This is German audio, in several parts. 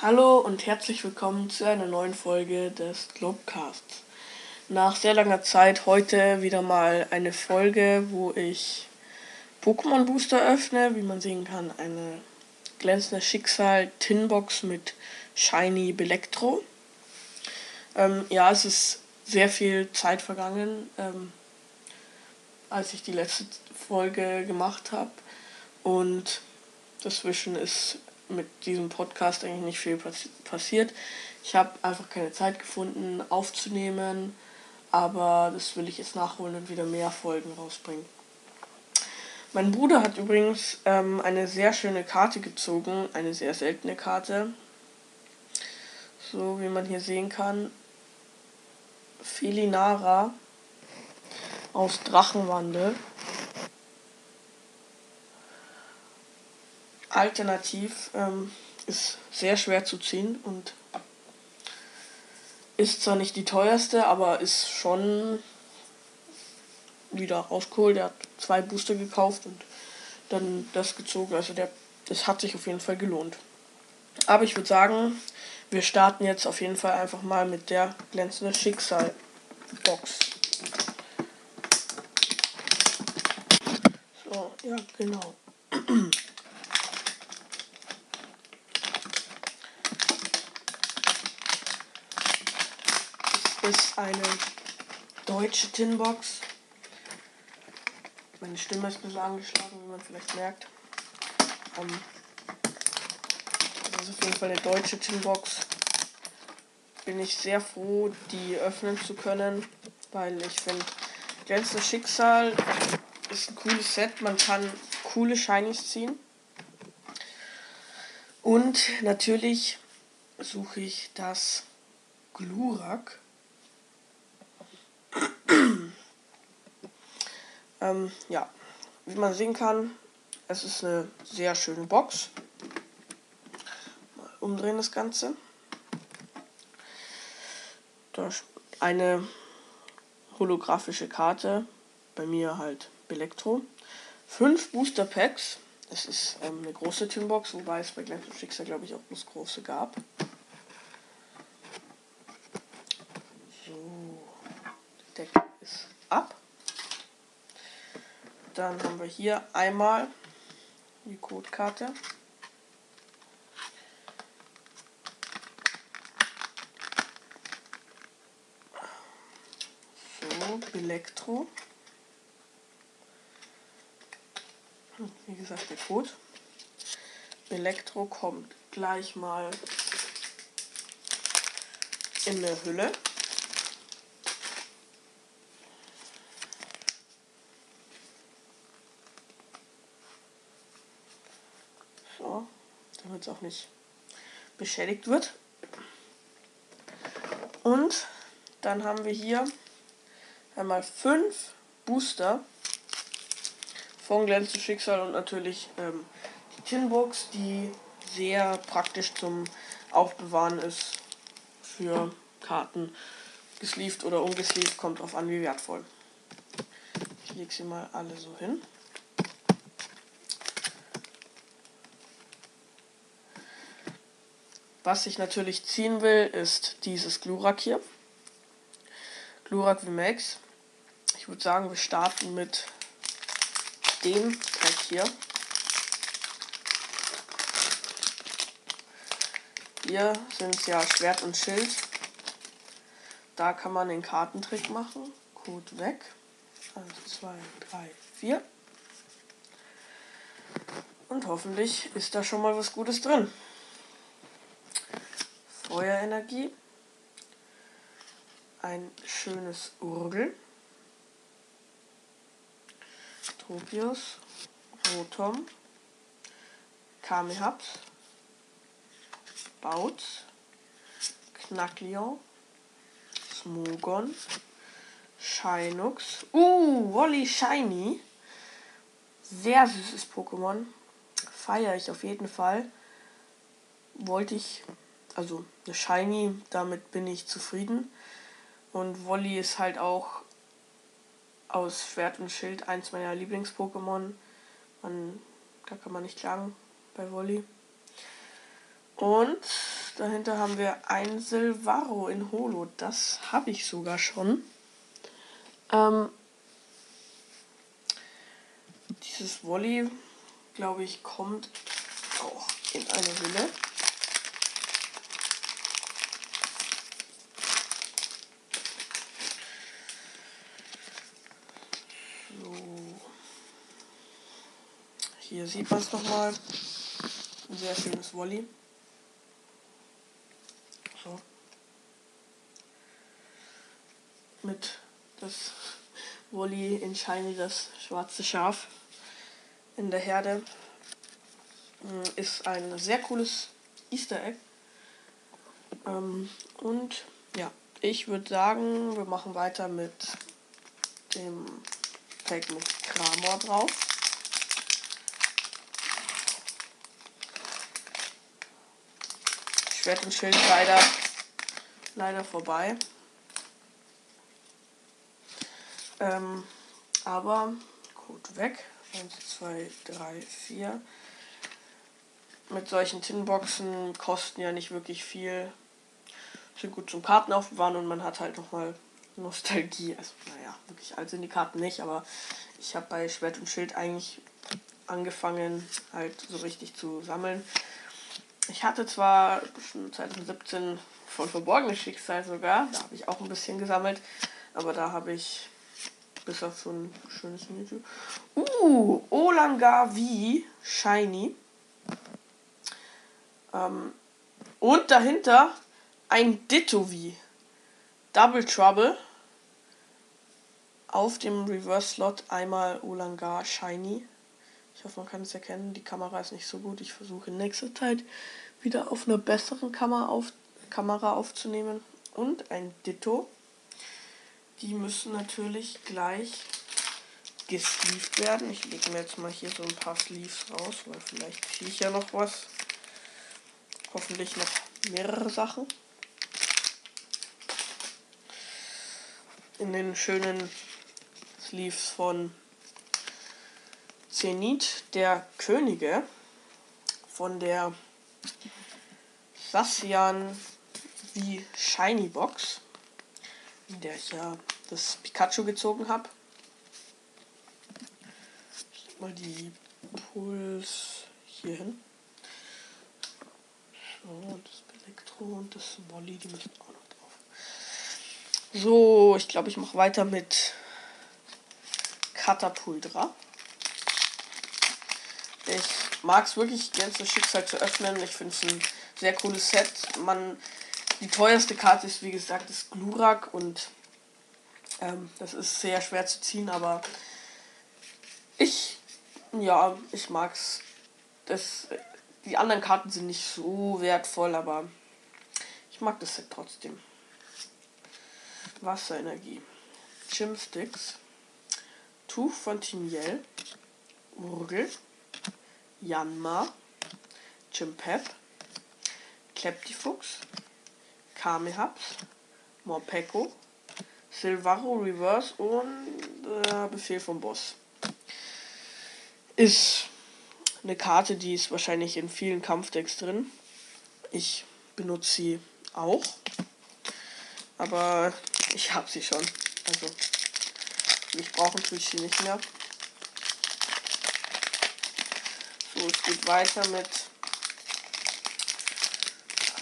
Hallo und herzlich willkommen zu einer neuen Folge des Globecasts. Nach sehr langer Zeit heute wieder mal eine Folge, wo ich Pokémon Booster öffne. Wie man sehen kann, eine glänzende Schicksal Tinbox mit Shiny Belektro. Ähm, ja, es ist sehr viel Zeit vergangen, ähm, als ich die letzte Folge gemacht habe. Und dazwischen ist mit diesem Podcast eigentlich nicht viel passiert. Ich habe einfach keine Zeit gefunden aufzunehmen, aber das will ich jetzt nachholen und wieder mehr Folgen rausbringen. Mein Bruder hat übrigens ähm, eine sehr schöne Karte gezogen, eine sehr seltene Karte. So wie man hier sehen kann. Felinara aus Drachenwandel. Alternativ ähm, ist sehr schwer zu ziehen und ist zwar nicht die teuerste, aber ist schon wieder rausgeholt. Der hat zwei Booster gekauft und dann das gezogen. Also der, das hat sich auf jeden Fall gelohnt. Aber ich würde sagen, wir starten jetzt auf jeden Fall einfach mal mit der glänzende Schicksal Box. So, ja, genau. ist eine deutsche Tinbox. Meine Stimme ist ein bisschen angeschlagen, wie man vielleicht merkt. Ähm, das ist auf jeden Fall eine deutsche Tinbox. Bin ich sehr froh, die öffnen zu können, weil ich finde, Glänzendes Schicksal ist ein cooles Set. Man kann coole Shinies ziehen. Und natürlich suche ich das Glurak. Ähm, ja, wie man sehen kann, es ist eine sehr schöne Box. Mal umdrehen das Ganze. Da eine holographische Karte, bei mir halt Elektro. Fünf Booster Packs. Das ist ähm, eine große Tinbox, wobei es bei Glenn Schicksal glaube ich auch bloß große gab. Deckel ist ab. Dann haben wir hier einmal die Codekarte. So, Elektro. Wie gesagt, der Code. Elektro kommt gleich mal in der Hülle. Damit es auch nicht beschädigt wird. Und dann haben wir hier einmal fünf Booster von Glänz zu Schicksal und natürlich ähm, die Tinbox, die sehr praktisch zum Aufbewahren ist für Karten. Gesleeved oder ungesleeved, kommt drauf an, wie wertvoll. Ich lege sie mal alle so hin. Was ich natürlich ziehen will, ist dieses Glurak hier. Glurak VMAX. Ich würde sagen, wir starten mit dem Pack hier. Hier sind ja Schwert und Schild. Da kann man den Kartentrick machen. Code weg. 1, 2, 3, 4. Und hoffentlich ist da schon mal was Gutes drin. Feuerenergie. Ein schönes Urgel. Tropius. Rotom. Kamehaps. Bautz. Knacklion. Smogon. Shinux. Uh, Wally Shiny. Sehr süßes Pokémon. Feiere ich auf jeden Fall. Wollte ich also eine Shiny, damit bin ich zufrieden. Und Wolli ist halt auch aus Schwert und Schild eins meiner Lieblings-Pokémon. Da kann man nicht klagen bei Wolli. Und dahinter haben wir ein Silvaro in Holo. Das habe ich sogar schon. Ähm, dieses Volley, glaube ich, kommt auch in eine Hülle. Hier sieht man es nochmal. Ein sehr schönes Volley. So. Mit das Volley in Shiny, das schwarze Schaf in der Herde. Mm, ist ein sehr cooles Easter Egg. Ähm, und ja, ich würde sagen, wir machen weiter mit dem Pack mit Kramor drauf. Schwert und Schild leider, leider vorbei. Ähm, aber gut, weg. 1, 2, 3, 4. Mit solchen Tinboxen kosten ja nicht wirklich viel. Sind gut zum Karten aufbewahren und man hat halt nochmal Nostalgie. Also, naja, wirklich alt sind die Karten nicht, aber ich habe bei Schwert und Schild eigentlich angefangen, halt so richtig zu sammeln. Ich hatte zwar 2017 von Verborgenes Schicksal sogar, da habe ich auch ein bisschen gesammelt, aber da habe ich bis auf so ein schönes Miniatur. Uh, Olanga V Shiny. Ähm, und dahinter ein Ditto V. Double Trouble. Auf dem Reverse Slot einmal Olanga Shiny. Ich hoffe, man kann es erkennen. Die Kamera ist nicht so gut. Ich versuche in nächster Zeit wieder auf einer besseren Kamera, auf, Kamera aufzunehmen. Und ein Ditto. Die müssen natürlich gleich gesleeved werden. Ich lege mir jetzt mal hier so ein paar Sleeves raus, weil vielleicht kriege ich ja noch was. Hoffentlich noch mehrere Sachen. In den schönen Sleeves von Zenit der Könige von der Sassian wie Shiny Box, in der ich ja das Pikachu gezogen habe. Mal die Puls hier hin. So, das Elektro und das Volley, die müssen auch noch drauf. So, ich glaube, ich mache weiter mit Katapultra. Ich mag es wirklich, das Schicksal zu öffnen. Ich finde es ein sehr cooles Set. Man, die teuerste Karte ist, wie gesagt, das Glurak und ähm, das ist sehr schwer zu ziehen, aber ich, ja, ich mag's. Das, die anderen Karten sind nicht so wertvoll, aber ich mag das Set trotzdem. Wasserenergie. Chimsticks. Tuch von Timiel. Urgel. Janma, Chimpep, Kleptifuchs, Kamehaps, Morpeko, Silvaro Reverse und äh, Befehl vom Boss. Ist eine Karte, die ist wahrscheinlich in vielen Kampfdecks drin. Ich benutze sie auch. Aber ich habe sie schon. Also, ich brauche tue ich sie nicht mehr. So, es geht weiter mit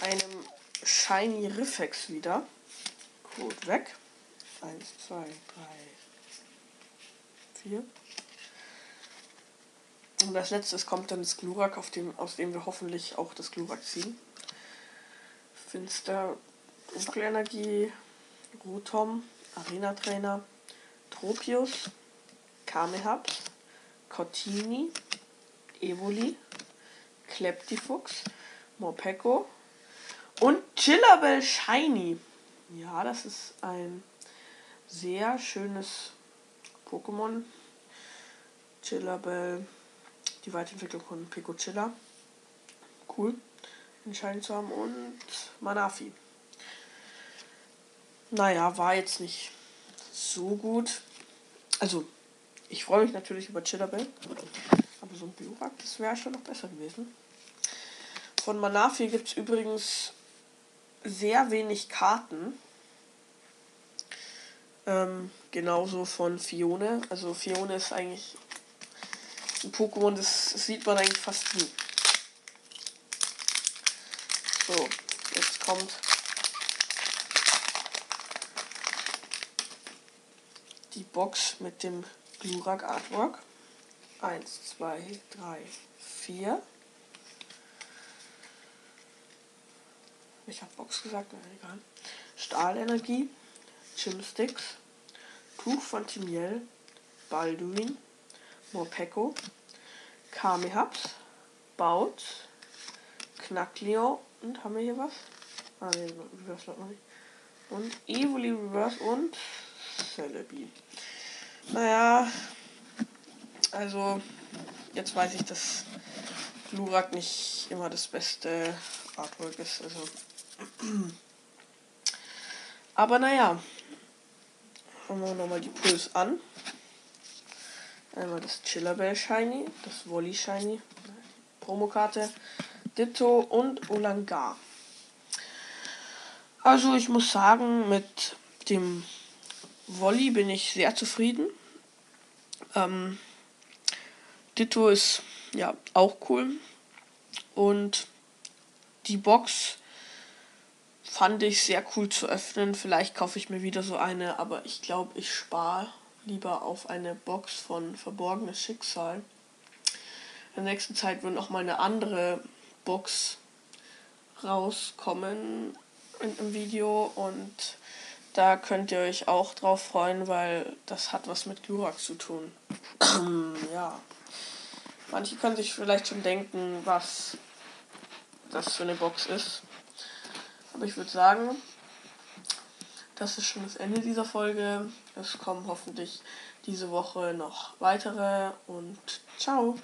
einem Shiny Riffex wieder. Gut, weg. Eins, zwei, drei, vier. Und als letztes kommt dann das Glurak, auf dem, aus dem wir hoffentlich auch das Glurak ziehen. Finster, Dunkelenergie, Rotom, Arena Trainer, Tropius, Kamehaps, Cortini, Evoli, Kleptifux, Morpeko und Chillabel Shiny. Ja, das ist ein sehr schönes Pokémon. Chillabel, die Weiterentwicklung von Pico Chilla. Cool, den Shiny zu haben. Und Manafi. Naja, war jetzt nicht so gut. Also, ich freue mich natürlich über Chillabel. Aber so ein Biorak, das wäre schon noch besser gewesen. Von Manafi gibt es übrigens sehr wenig Karten. Ähm, genauso von Fione. Also Fione ist eigentlich ein Pokémon, das, das sieht man eigentlich fast nie. So, jetzt kommt die Box mit dem Glurak Artwork. 1, 2, 3, 4. Ich habe Box gesagt, nein, egal. Stahlenergie, Chimsticks, Tuch von Timiel, Balduin, Morpeko, Kamehaps, Baut, Knackleo und haben wir hier was? Ah ne, Reverse noch nicht. Und Evoli Reverse und Celebi. Naja, also jetzt weiß ich, dass Glurak nicht immer das beste Artwork ist. Also. Aber naja. Schauen wir nochmal die Puls an. Einmal das Chillerbell Shiny, das Wolly Shiny, Promokarte, Ditto und Olangar. Also ich muss sagen, mit dem Wolly bin ich sehr zufrieden. Ähm, Ditto ist ja auch cool. Und die Box fand ich sehr cool zu öffnen. Vielleicht kaufe ich mir wieder so eine, aber ich glaube, ich spare lieber auf eine Box von Verborgenes Schicksal. In der nächsten Zeit wird noch mal eine andere Box rauskommen in, im Video und da könnt ihr euch auch drauf freuen, weil das hat was mit Glurak zu tun. ja. Manche können sich vielleicht schon denken, was das für eine Box ist. Aber ich würde sagen, das ist schon das Ende dieser Folge. Es kommen hoffentlich diese Woche noch weitere und ciao.